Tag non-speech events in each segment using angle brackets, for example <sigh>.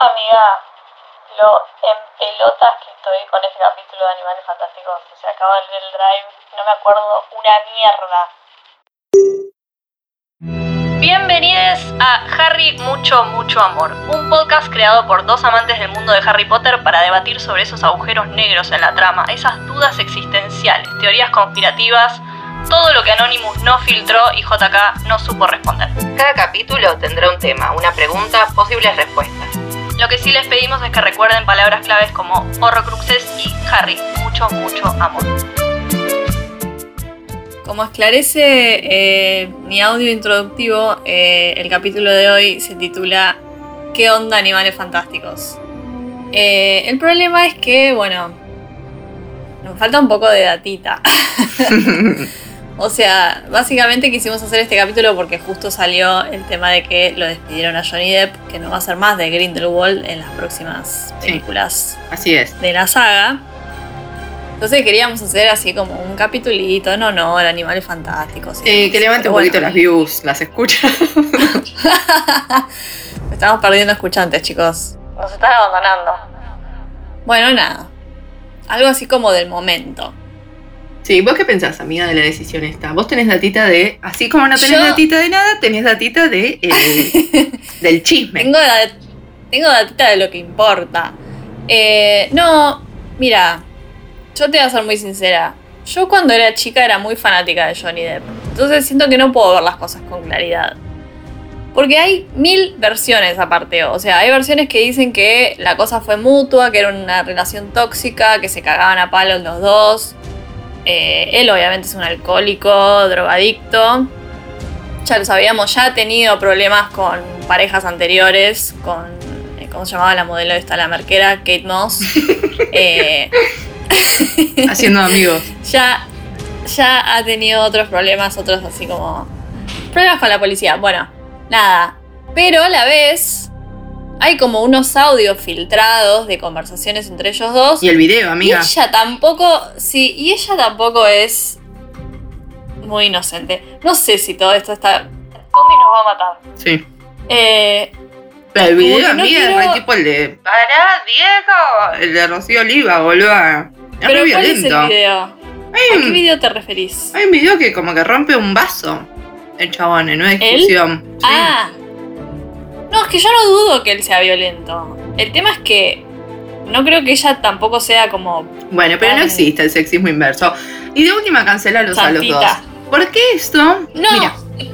Amiga, lo en pelotas que estoy con este capítulo de Animales Fantásticos. Se acaba el drive, no me acuerdo una mierda. Bienvenidos a Harry Mucho Mucho Amor, un podcast creado por dos amantes del mundo de Harry Potter para debatir sobre esos agujeros negros en la trama, esas dudas existenciales, teorías conspirativas, todo lo que Anonymous no filtró y JK no supo responder. Cada capítulo tendrá un tema, una pregunta, posibles respuestas. Lo que sí les pedimos es que recuerden palabras claves como Horrocruxes y Harry, mucho, mucho amor. Como esclarece eh, mi audio introductivo, eh, el capítulo de hoy se titula ¿Qué onda animales fantásticos? Eh, el problema es que, bueno, nos falta un poco de datita. <laughs> O sea, básicamente quisimos hacer este capítulo porque justo salió el tema de que lo despidieron a Johnny Depp, que no va a ser más de Grindelwald en las próximas películas así es. de la saga. Entonces queríamos hacer así como un capitulito en honor a animales fantásticos. Eh, que levante un poquito las views, las escucha. <laughs> Estamos perdiendo escuchantes, chicos. Nos están abandonando. Bueno, nada. Algo así como del momento. Sí, ¿vos qué pensás, amiga, de la decisión esta? Vos tenés datita de, así como no tenés datita de nada, tenés datita de eh, <laughs> del chisme. Tengo, tengo datita de lo que importa. Eh, no, mira, yo te voy a ser muy sincera. Yo cuando era chica era muy fanática de Johnny Depp. Entonces siento que no puedo ver las cosas con claridad. Porque hay mil versiones aparte. O sea, hay versiones que dicen que la cosa fue mutua, que era una relación tóxica, que se cagaban a palos los dos. Eh, él obviamente es un alcohólico, drogadicto. Ya lo sabíamos, ya ha tenido problemas con parejas anteriores, con, eh, ¿cómo se llamaba la modelo esta, la marquera? Kate Moss. <laughs> Eh, <laughs> Haciendo amigos. Ya, ya ha tenido otros problemas, otros así como... Problemas con la policía. Bueno, nada. Pero a la vez hay como unos audios filtrados de conversaciones entre ellos dos. Y el video, amiga. Y ella tampoco, sí, y ella tampoco es muy inocente. No sé si todo esto está... Condi nos va a matar. Sí. Eh, Pero el video, amiga, es tipo el de... ¡Para, Diego! El de Rocío Oliva, boludo. Es Pero ¿cuál es el video? ¿A qué video te referís? Hay un video que como que rompe un vaso. El chabón, en una discusión. Ah, no, es que yo no dudo que él sea violento. El tema es que no creo que ella tampoco sea como. Bueno, pero no existe el sexismo inverso. Y de última, cancelalos a los dos. Porque esto. No,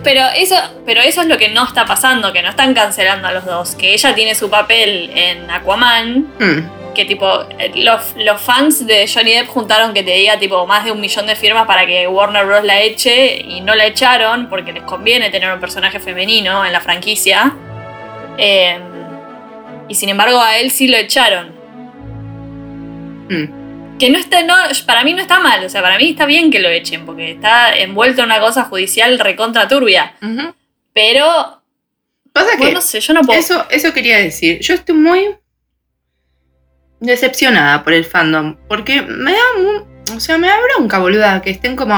pero eso, pero eso es lo que no está pasando, que no están cancelando a los dos. Que ella tiene su papel en Aquaman. Hmm. Que tipo, los, los, fans de Johnny Depp juntaron que te diga tipo más de un millón de firmas para que Warner Bros. la eche y no la echaron porque les conviene tener un personaje femenino en la franquicia. Em, y sin embargo a él sí lo echaron. Hmm. Que no está, no, para mí no está mal, o sea, para mí está bien que lo echen, porque está envuelto en una cosa judicial recontra turbia. Pero. Pasa que. No sé, yo no puedo. Eso, eso quería decir. Yo estoy muy decepcionada por el fandom. Porque me da. O sea, me da bronca, boluda, que estén como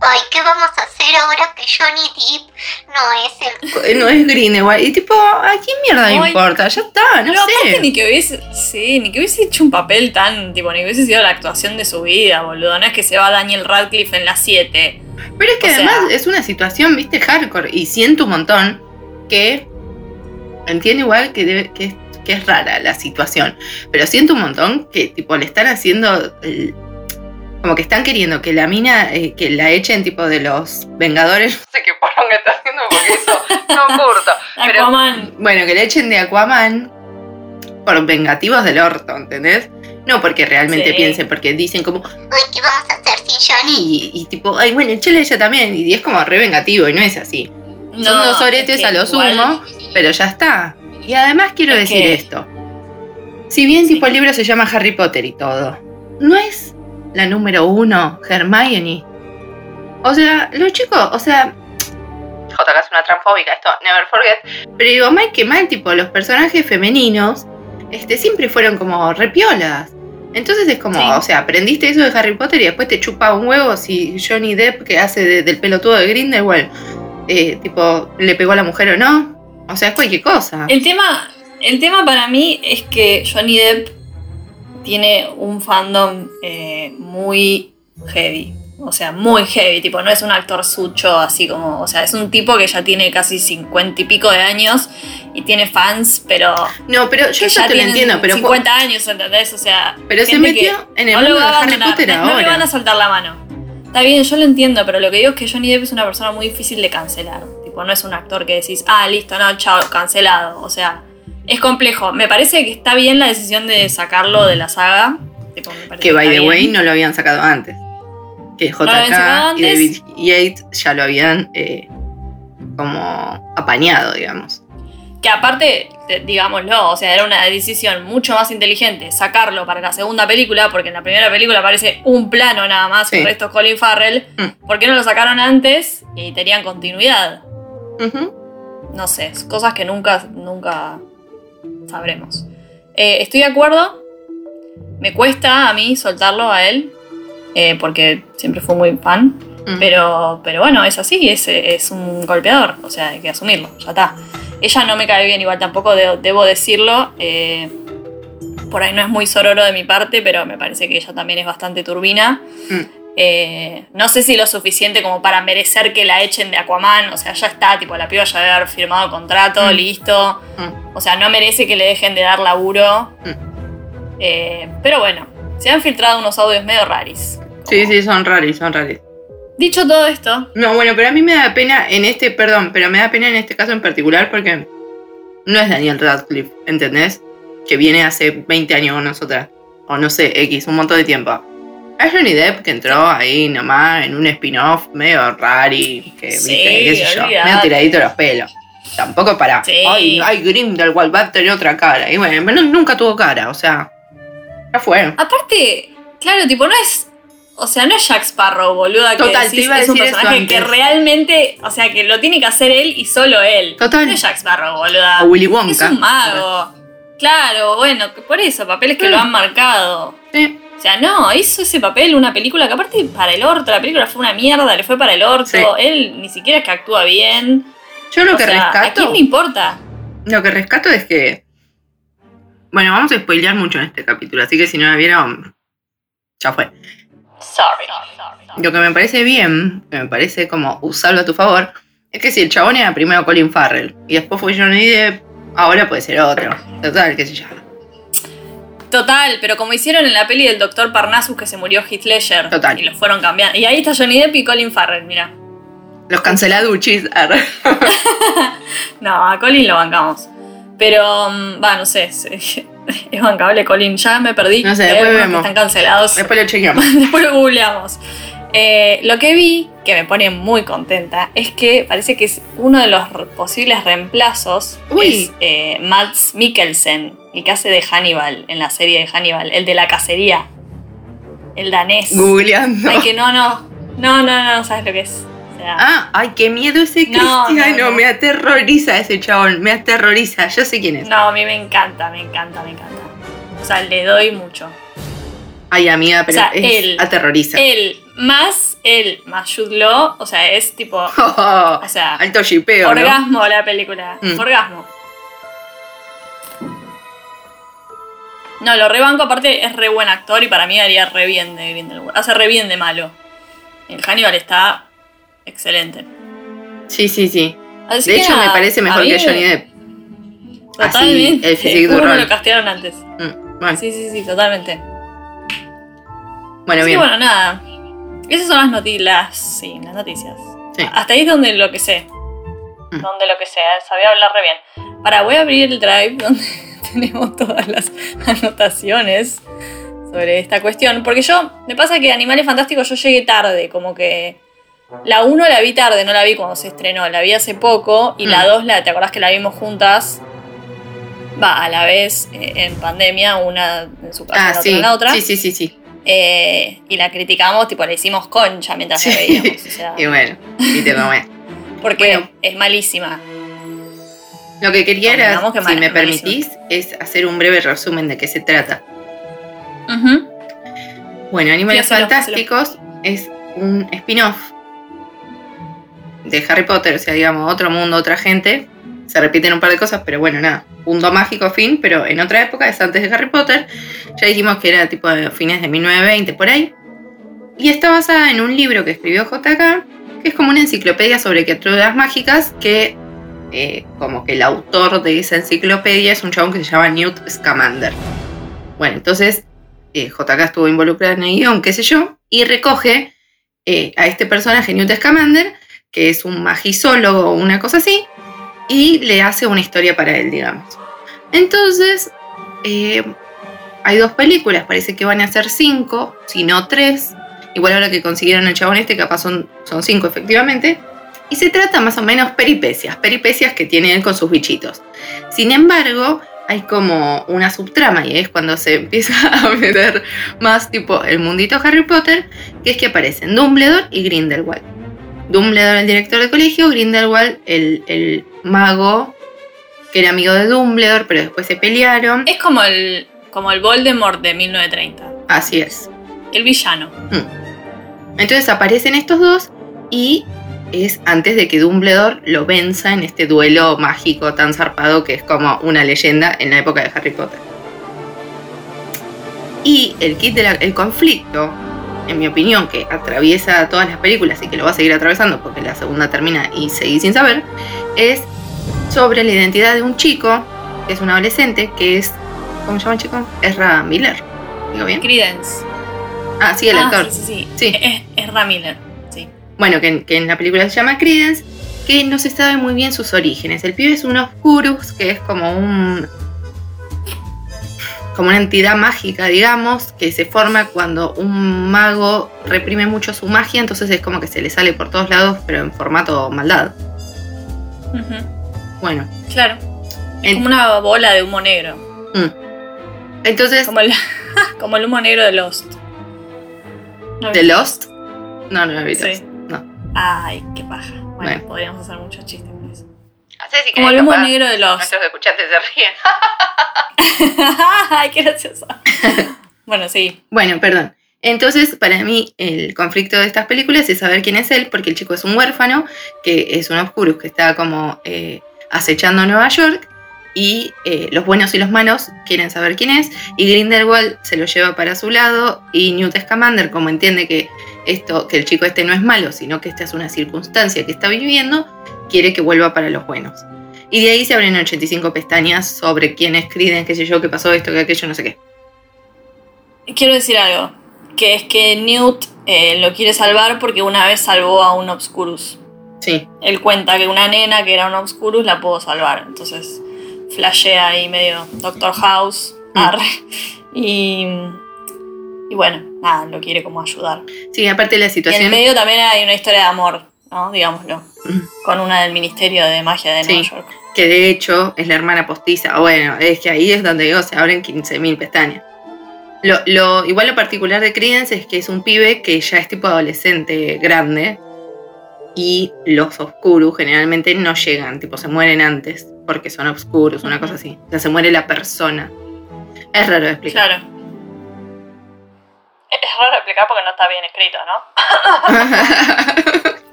ay, ¿qué vamos a hacer ahora que Johnny Depp no es el... No es Greenwald? Y tipo, ¿a quién mierda le importa? Ya está, no, sé. ni que hubiese, sí, ni que hubiese hecho un papel tan, tipo, ni que hubiese sido la actuación de su vida, boludo. No es que se va Daniel Radcliffe en las 7. Pero es que además es una situación, viste, hardcore. Y siento un montón que... Entiendo igual que, debe, que, que es rara la situación. Pero siento un montón que, tipo, le están haciendo... El, como que están queriendo que la mina, eh, que la echen tipo de los Vengadores. No sé qué porón que está haciendo porque eso no curto. <laughs> Aquaman. bueno, que le echen de Aquaman por vengativos del orto, ¿entendés? No porque realmente piensen, porque dicen como, ay, ¿qué vamos a hacer sin Johnny? Y, tipo, ay, bueno, échale ella también. Y es como re vengativo y no es así. Son dos oretes a lo sumo, pero ya está. Y además quiero decir esto. Si bien tipo el libro se llama Harry Potter y todo, no es la número uno, Hermione. O sea, los chicos, o sea, JK es una transfóbica, esto, never forget. Pero digo, mal que mal, tipo, los personajes femeninos este, siempre fueron como repiolas. Entonces es como, o sea, aprendiste eso de Harry Potter y después te chupa un huevo si Johnny Depp, que hace del pelotudo de Grindelwald, eh, tipo, le pegó a la mujer o no. O sea, es cualquier cosa. El tema, El tema para mí es que Johnny Depp tiene un fandom eh, muy heavy. O sea, muy heavy, tipo, no es un actor sucho así como, o sea, es un tipo que ya tiene casi cincuenta y pico de años y tiene fans, pero... No, pero yo ya te lo entiendo, pero... 50 años, ¿entendés? O sea... Pero se metió que en el no mundo de Harry Potter no, no le ahora. van a soltar la mano. Está bien, yo lo entiendo, pero lo que digo es que Johnny Depp es una persona muy difícil de cancelar. Tipo, no es un actor que decís, ah, listo, no, chao, cancelado. O sea, es complejo. Me parece que está bien la decisión de sacarlo de la saga. Tipo, parece Que, by the bien. way, no lo habían sacado antes. Que JK y antes. David Yates ya lo habían eh, como apañado, digamos. Que aparte, digámoslo, o sea, era una decisión mucho más inteligente sacarlo para la segunda película, porque en la primera película aparece un plano nada más, Sí. el resto es Colin Farrell. Mm. ¿Por qué no lo sacaron antes y tenían continuidad? No sé, cosas que nunca, nunca sabremos. Eh, estoy de acuerdo. Me cuesta a mí soltarlo a él, eh, porque siempre fui muy fan. Mm. Pero, pero bueno, es así, es, es un golpeador, o sea, hay que asumirlo, ya está. Ella no me cae bien igual tampoco, de- debo decirlo. eh, por ahí no es muy sororo de mi parte, pero me parece que ella también es bastante turbina. Mm. Eh, no sé si lo suficiente como para merecer que la echen de Aquaman, o sea, ya está, tipo, la piba ya debe haber firmado contrato, Mm. listo. Mm. O sea, no merece que le dejen de dar laburo. Mm. Eh, pero bueno, se han filtrado unos audios medio raris. Sí, sí, son raros, son raros. Dicho todo esto, No, bueno, pero a mí me da pena en este, perdón, pero me da pena en este caso en particular porque no es Daniel Radcliffe, ¿entendés? Que viene hace 20 años con nosotras. O no sé, X, un montón de tiempo. Es Johnny Depp que entró ahí nomás en un spin-off medio rari, que Sí, viste, qué sé yo, olvidate. medio tiradito los pelos. Tampoco para, Sí. ay, ay, Grindelwald va a tener otra cara. Y bueno, nunca tuvo cara, o sea, ya fue. aparte, claro, tipo, no es. O sea, no es Jack Sparrow, boluda, que Total, te decís, iba a es un eso personaje que realmente, o sea, que lo tiene que hacer él y solo él. Total. No es Jack Sparrow, boluda. O Willy Es Wonka. un mago. Claro, bueno, que por eso, papeles que Mm. lo han marcado. Sí. O sea, no, hizo ese papel una película que aparte para el orto, la película fue una mierda, le fue para el orto. Sí. Él ni siquiera es que actúa bien. Yo lo O que sea, ¿A rescato. quién le importa? Lo que rescato es que. Bueno, vamos a spoilear mucho en este capítulo, así que si no la vieron. Ya fue. Sorry. Lo que me parece bien, que me parece como usarlo a tu favor, es que si el chabón era primero Colin Farrell y después fue Johnny Depp, ahora puede ser otro. Total, qué sé yo. Total, pero como hicieron en la peli del Doctor Parnassus que se murió Heath Ledger. Total. Y lo fueron cambiando. Y ahí está Johnny Depp y Colin Farrell, mira. Los canceladuchis. <laughs> No, a Colin lo bancamos. Pero, mm, va, no sé. Es, <laughs> bancable Colin. Ya me perdí. No sé, después vemos. Están cancelados. Después lo chequeamos. <laughs> Después lo googleamos. Eh, lo que vi, que me pone muy contenta, es que parece que es uno de los posibles reemplazos Uy. es eh, Mads Mikkelsen, el que hace de Hannibal en la serie de Hannibal, el de la cacería, el danés. Googleando. Ay, que no, no, no, no, no, sabes lo que es. O sea, Ah, ay, qué miedo ese No, cristiano. no, no. Me aterroriza ese chabón. Me aterroriza. Yo sé quién es. no, a mí me encanta, me encanta, me encanta. O sea, le doy mucho. Ay, amiga, pero O sea, es él- aterroriza. Él más él más Jude Law, o sea, es tipo, Oh, <laughs> o sea, alto shipeo. Orgasmo la película. Mm. Orgasmo. No, lo rebanco, aparte es re buen actor y para mí haría re bien de Grindelwald. Hace re bien de malo. El Hannibal está excelente. Sí, sí, sí. Así De hecho, me parece mejor que Johnny Depp. Totalmente. Así, el Uno lo castearon antes. Mm, Bueno, Sí, sí, sí, totalmente. bueno, Así que bien. bueno, nada. Esas son las noticias. Sí, las noticias. Sí. Hasta ahí es donde lo que sé. Mm. Donde lo que sé, sabía hablar re bien. Para, voy a abrir el drive donde tenemos todas las <laughs> anotaciones sobre esta cuestión. Porque yo, me pasa que Animales Fantásticos yo llegué tarde, como que. La 1 la vi tarde, no la vi cuando se estrenó, la vi hace poco. Y la Mm. 2, la, ¿te acordás que la vimos juntas? Va, a la vez, eh, en pandemia, una en su casa, Ah, la otra sí. en la otra. Sí, sí, sí, sí. Eh, y la criticamos, tipo, le hicimos concha mientras la Sí. veíamos. O sea, <laughs> Y bueno, y te <laughs> porque bueno. es malísima. Lo que quería era, que si me permitís, es hacer un breve resumen de qué se trata. Bueno, Animales Fantásticos es un spin-off de Harry Potter, o sea, digamos, otro mundo, otra gente, se repiten un par de cosas, pero bueno, nada, punto mágico, fin, pero en otra época, es antes de Harry Potter, ya dijimos que era tipo de fines de 1920, por ahí, y está basada en un libro que escribió JK, que es como una enciclopedia sobre criaturas mágicas, que eh, como que el autor de esa enciclopedia es un chabón que se llama Newt Scamander. Bueno, entonces eh, JK estuvo involucrado en el guion, qué sé yo, y recoge eh, a este personaje, Newt Scamander, que es un magisólogo o una cosa así, y le hace una historia para él, digamos. Entonces, hay dos películas, parece que van a ser cinco, si no tres. Igual ahora que consiguieron el chabón este, capaz son cinco efectivamente. Y se trata más o menos peripecias, peripecias que tienen con sus bichitos. Sin embargo, hay como una subtrama y es cuando se <laughs> empieza a meter más tipo el mundito Harry Potter, que es que aparecen Dumbledore y Grindelwald. Dumbledore el director de colegio, Grindelwald el, el mago que era amigo de Dumbledore, pero después se pelearon. Es como el, como el Voldemort de 1930. Así es. El villano. Mm. Entonces aparecen estos dos y es antes de que Dumbledore lo venza en este duelo mágico tan zarpado que es como una leyenda en la época de Harry Potter. Y el kit del conflicto, en mi opinión, que atraviesa todas las películas y que lo va a seguir atravesando porque la segunda termina y seguí sin saber, es sobre la identidad de un chico, que es un adolescente, que es. ¿Cómo se llama el chico? Ezra Miller. ¿Digo bien? Credence. Ah, sí, el Ah, actor. Sí, sí, Sí. sí. Es, es Ramiller. Bueno, que, que en la película se llama Credence, que no se sabe muy bien sus orígenes. El pibe es un Oscurus, que es como un. como una entidad mágica, digamos, que se forma cuando un mago reprime mucho su magia, entonces es como que se le sale por todos lados, pero en formato maldad. Bueno, Claro. Es En- como una bola de humo negro. mm. entonces, Como el, <laughs> como el humo negro de Lost. ¿No ¿The viste? Lost? No, no lo he visto. Sí. Ay, qué paja. Bueno, Bueno. podríamos hacer muchos chistes con eso. Así y Como el humo negro de Lost. Nuestros escuchantes se ríen. <laughs> <laughs> Ay, qué gracioso. <laughs> bueno, sí. Bueno, perdón. Entonces, para mí, el conflicto de estas películas es saber quién es él, porque el chico es un huérfano, que es un Oscurus que está como eh, acechando a Nueva York, y eh, los buenos y los malos quieren saber quién es, y Grindelwald se lo lleva para su lado, y Newt Scamander, como entiende que esto, que el chico este no es malo, sino que esta es una circunstancia que está viviendo, quiere que vuelva para los buenos. Y de ahí se abren 85 pestañas sobre quién es Credence, qué sé yo, qué pasó, esto, que aquello, no sé qué. Quiero decir algo. Que es que Newt eh, lo quiere salvar porque una vez salvó a un Obscurus. Sí, Él cuenta que una nena que era un Obscurus la pudo salvar. Entonces, flashea ahí medio Doctor House. Mm. arre. Y, y bueno, nada, lo quiere como ayudar. sí, aparte de la Y en situación... medio también hay una historia de amor, ¿no? Digámoslo. Mm. Con una del Ministerio de Magia de Sí. Nueva York. que de hecho es la hermana postiza. Bueno, es que ahí es donde digo, se abren 15.000 pestañas. Lo, lo- igual lo particular de Credence es que es un pibe que ya es tipo adolescente grande y los oscuros generalmente no llegan, tipo se mueren antes porque son oscuros, una cosa así. O sea, se muere la persona. Es raro de explicar. Claro. Es raro explicar porque no está bien escrito, ¿no?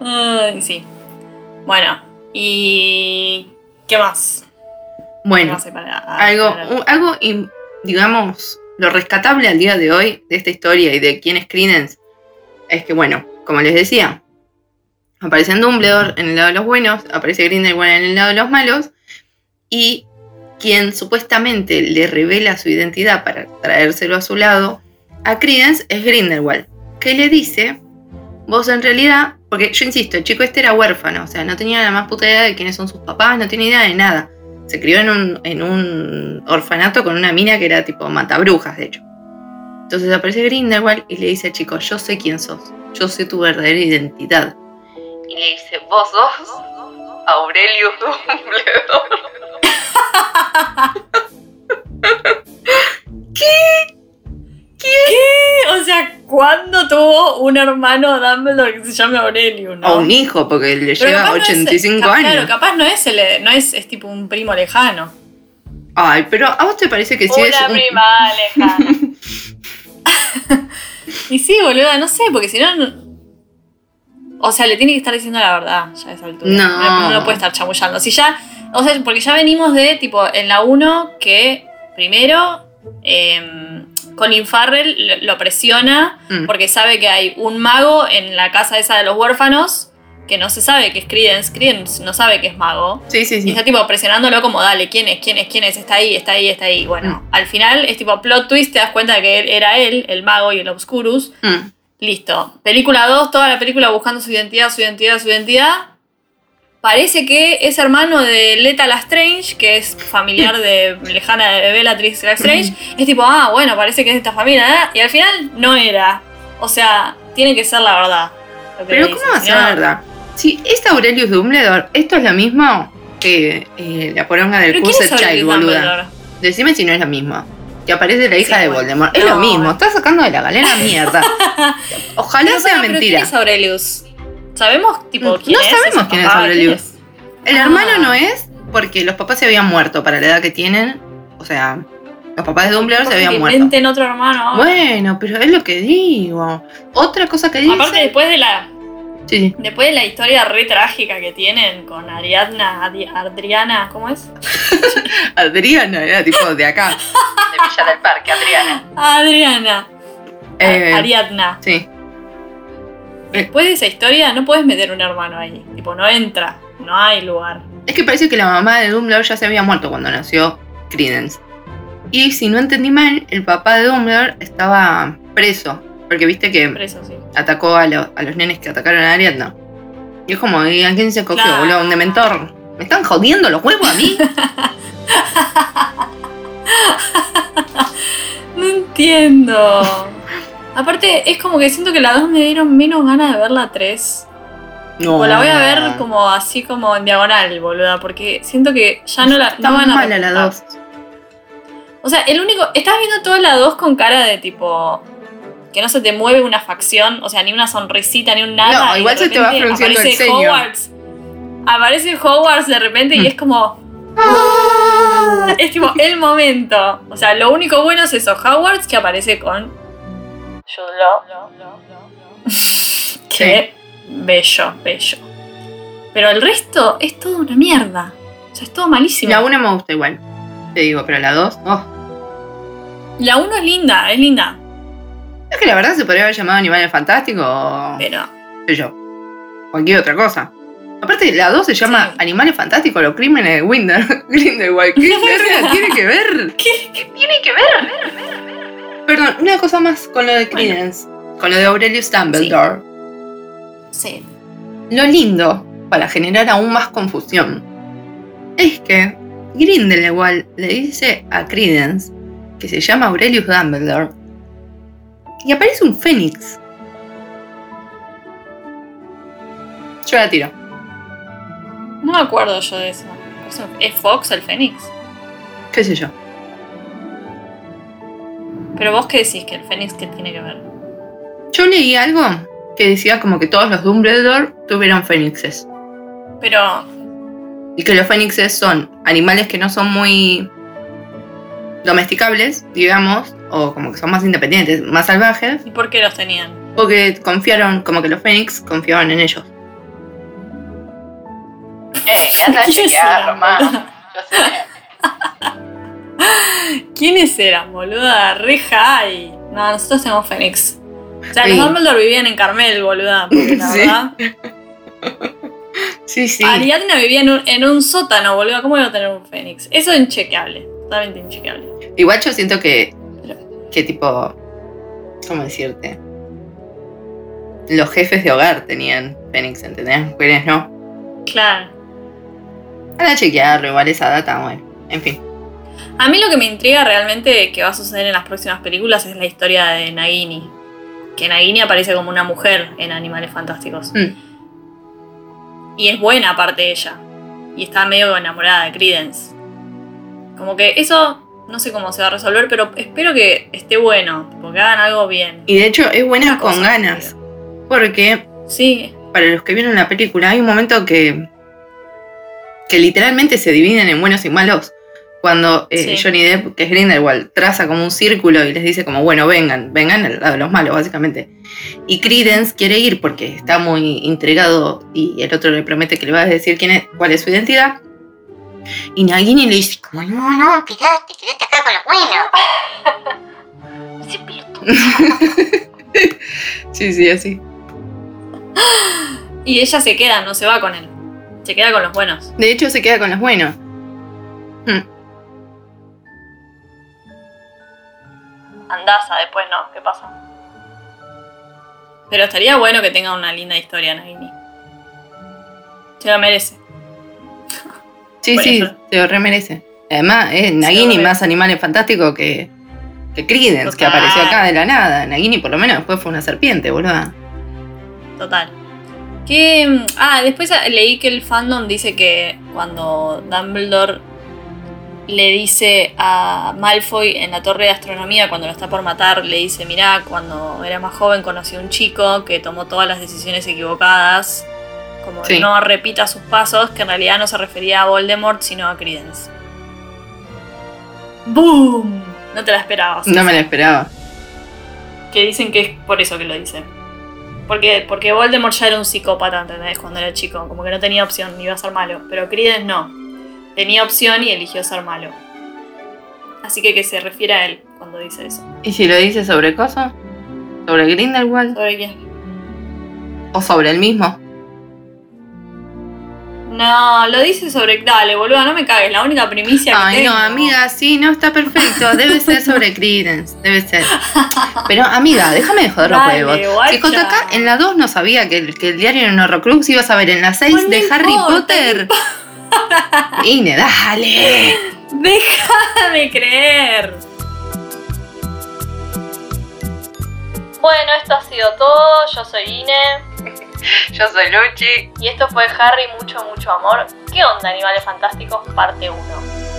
<laughs> Ay, sí. Bueno, ¿y qué más? ¿Qué bueno, más hay para algo, un- algo digamos, lo rescatable al día de hoy de esta historia y de quién es Credence es que, bueno, como les decía, aparece Dumbledore en el lado de los buenos, aparece Grindelwald en el lado de los malos, y quien supuestamente le revela su identidad para traérselo a su lado a Credence es Grindelwald, que le dice, vos en realidad, porque yo insisto, el chico este era huérfano, o sea, no tenía la más puta idea de quiénes son sus papás, no tiene idea de nada. Se crió en un, en un orfanato con una mina que era tipo matabrujas, de hecho. Entonces aparece Grindelwald y le dice al chico, yo sé quién sos, yo sé tu verdadera identidad. Y le dice, vos sos Aurelius Dumbledore. Hermano Dumbledore que se llame Aurelio, no? O un hijo, porque le Pero lleva capaz no es- 85 cap- años. Claro, capaz no es, el, no es, es tipo un primo lejano. Ay, pero ¿a vos te parece que sí es Una un... prima lejana. <laughs> y sí, boluda, no sé, porque si no. no- O sea, le tiene que estar diciendo la verdad ya a esa altura. No. No lo puede estar chamullando. Si ya. O sea, porque ya venimos de, tipo, en la 1 que primero. em, Colin Farrell lo- presiona Mm. porque sabe que hay un mago en la casa esa de los huérfanos que no se sabe que es Credence. Credence no sabe que es mago. Sí, sí, Y sí. está tipo presionándolo como, dale, ¿quién es? ¿Quién es? ¿Quién es? Está ahí, está ahí, está ahí. Bueno, al final es tipo plot twist, te das cuenta de que él era él, el mago y el Obscurus. Mm. Listo. Película 2, toda la película buscando su identidad, su identidad, su identidad. Parece que es hermano de Leta Lestrange, que es familiar de lejana de Bellatrix Lestrange. Es tipo, ah, bueno, parece que es de esta familia. ¿eh? Y al final no era. O sea, tiene que ser la verdad. Pero ¿cómo va a ser la verdad? Si es Aurelius Dumbledore, esto es lo mismo que eh, la poronga del ¿Pero quién Cursed es Child, boluda. Dumbledore? Decime si no es lo mismo. Que aparece la hija Sí, de bueno. Voldemort. Es No, lo mismo, está sacando de la galera <laughs> mierda. Ojalá Pero sea pero mentira. ¿Quién es Aurelius? ¿Sabemos, tipo, No quién es? sabemos quién es? Aurelius. es? El Ah. hermano no es porque los papás se habían muerto para la edad que tienen. O sea, los papás de Dumbledore se habían muerto. inventen otro hermano. Bueno, pero es lo que digo. Otra cosa que dice. Aparte, después de la Sí, después de la historia re trágica que tienen con Ariadna, Adi- Adriana, ¿cómo es? <laughs> Adriana era tipo de acá. De Villa del Parque, Adriana. Adriana. Eh, Ariadna. Sí. Después de esa historia no puedes meter un hermano ahí. Tipo, no entra. No hay lugar. Es que parece que la mamá de Dumbledore ya se había muerto cuando nació Credence. Y si no entendí mal, el papá de Dumbledore estaba preso. Porque viste que sí. atacó a, lo- a los nenes que atacaron a Ariadna. Y es como, ¿y a quién se cogió, Claro. boludo? ¿Un dementor? ¿Me están jodiendo los huevos a mí? <laughs> No entiendo. <laughs> Aparte, es como que siento que la 2 me dieron menos ganas de ver la 3. No. O la voy a ver como así como en diagonal, boluda, porque siento que ya no la Está no van a mala la respetar. 2. O sea, el único. Estás viendo toda la 2 con cara de tipo. Que no se te mueve una facción, o sea, ni una sonrisita, ni un nada. No, y igual de se te va frunciendo el aparece ceño. Hogwarts. Aparece Hogwarts de repente y Mm. es como. ¡ah! Es tipo el momento. O sea, lo único bueno es eso, Hogwarts que aparece con. Jude Law. <laughs> Qué bello, bello. Pero el resto es todo una mierda. O sea, es todo malísimo. La 1 me gusta igual. Te digo, pero la 2, oh. La 1 es linda, es linda. Es que la verdad se podría haber llamado Animales Fantásticos o. Pero. qué sé yo. Cualquier otra cosa. Aparte, la 2 se llama Sí. Animales Fantásticos, los crímenes de Winder, <laughs> Grindelwald. ¿Qué tiene que ver? ¿Qué? tiene que ver? Perdón, una cosa más con lo de Credence. Con lo de Aurelius Dumbledore. Sí. Lo lindo, para generar aún más confusión, es que Grindelwald le dice a Credence que se llama Aurelius Dumbledore y aparece un fénix. Yo la tiro. No me acuerdo yo de eso. ¿Es- ¿Es Fox el Fénix? ¿Qué sé yo? Pero vos qué decís que el Fénix qué tiene que ver? Yo leí algo que decía como que todos los Dumbledore tuvieron fénixes. Pero. Y que los fénixes son animales que no son muy domesticables, digamos, o como que son más independientes, más salvajes, ¿Y por qué los tenían? porque confiaron, como que los fénix confiaban en ellos. ¿Quiénes eran, boluda? ¿Quiénes eran, boluda? Re high. No, nosotros tenemos Fénix. O sea, Sí. los Dumbledore vivían en Carmel, boluda. Porque la <laughs> Sí. verdad. Sí, sí. Ariadna vivía en un, en un sótano, boluda. ¿Cómo iba a tener un Fénix? Eso es inchequeable. Totalmente inchequeable. Igual yo siento que, que tipo, ¿cómo decirte? Los jefes de hogar tenían fénix, ¿entendés? Mujeres no. Claro. Para chequearlo, igual esa data, bueno. En fin. A mí lo que me intriga realmente que va a suceder en las próximas películas es la historia de Nagini. Que Nagini aparece como una mujer en Animales Fantásticos. Mm. Y es buena aparte ella. Y está medio enamorada de Credence. Como que eso no sé cómo se va a resolver, pero espero que esté bueno. Porque hagan algo bien. Y de hecho es buena Una con ganas. Porque Sí, para los que vieron la película, hay un momento que. que literalmente se dividen en buenos y malos. Cuando eh, Sí. Johnny Depp, que es Grindelwald, traza como un círculo y les dice como, bueno, vengan, vengan al lado de los malos, básicamente. Y Credence quiere ir porque está muy intrigado y el otro le promete que le va a decir quién es, cuál es su identidad. Y Nagini le dice como, No, no, quedate, quedate acá con lo bueno. Sí, pero sí, sí, así. Y ella se queda, no se va con él. Se queda con los buenos. De hecho, se queda con los buenos. Hmm. Andasa después, ¿no? ¿Qué pasa? Pero estaría bueno que tenga una linda historia, Nagini. Se la merece. Sí, Por sí, eso. se lo remerece. Además, es Nagini más animales fantásticos que, que Credence, que apareció acá de la nada. Nagini por lo menos después fue una serpiente, boludo. Total. Que. Ah, después leí que el fandom dice que cuando Dumbledore le dice a Malfoy en la torre de astronomía, cuando lo está por matar, le dice: Mirá, cuando era más joven conocí a un chico que tomó todas las decisiones equivocadas. Como Sí. no repita sus pasos, que en realidad no se refería a Voldemort, sino a Credence. ¡Boom! No te la esperabas. No me lo esperaba. Que dicen que es por eso que lo dice. Porque, porque Voldemort ya era un psicópata, ¿entendés? Cuando era chico. Como que no tenía opción, iba a ser malo. Pero Credence no. Tenía opción y eligió ser malo. Así que que se refiere a él cuando dice eso. ¿Y si lo dice sobre cosa? ¿Sobre Grindelwald? ¿Sobre quién? ¿O sobre el mismo? No, lo dice sobre... Dale, boludo, no me cagues. La única primicia que Ay, tengo. no, amiga, sí, no, está perfecto. Debe ser sobre <laughs> Credence, debe ser. Pero, amiga, déjame de joder los Dale, huevos. guacha. Acá en la 2 no sabía que, el- que el diario era un horrocrux, ibas a ver en la 6 Pues no de Harry importa, Potter. <laughs> Ine, dale. Deja de creer. Bueno, esto ha sido todo. Yo soy Ine. <laughs> Yo soy Luchi. Y esto fue Harry, mucho, mucho amor. ¿Qué onda, Animales Fantásticos? Parte 1.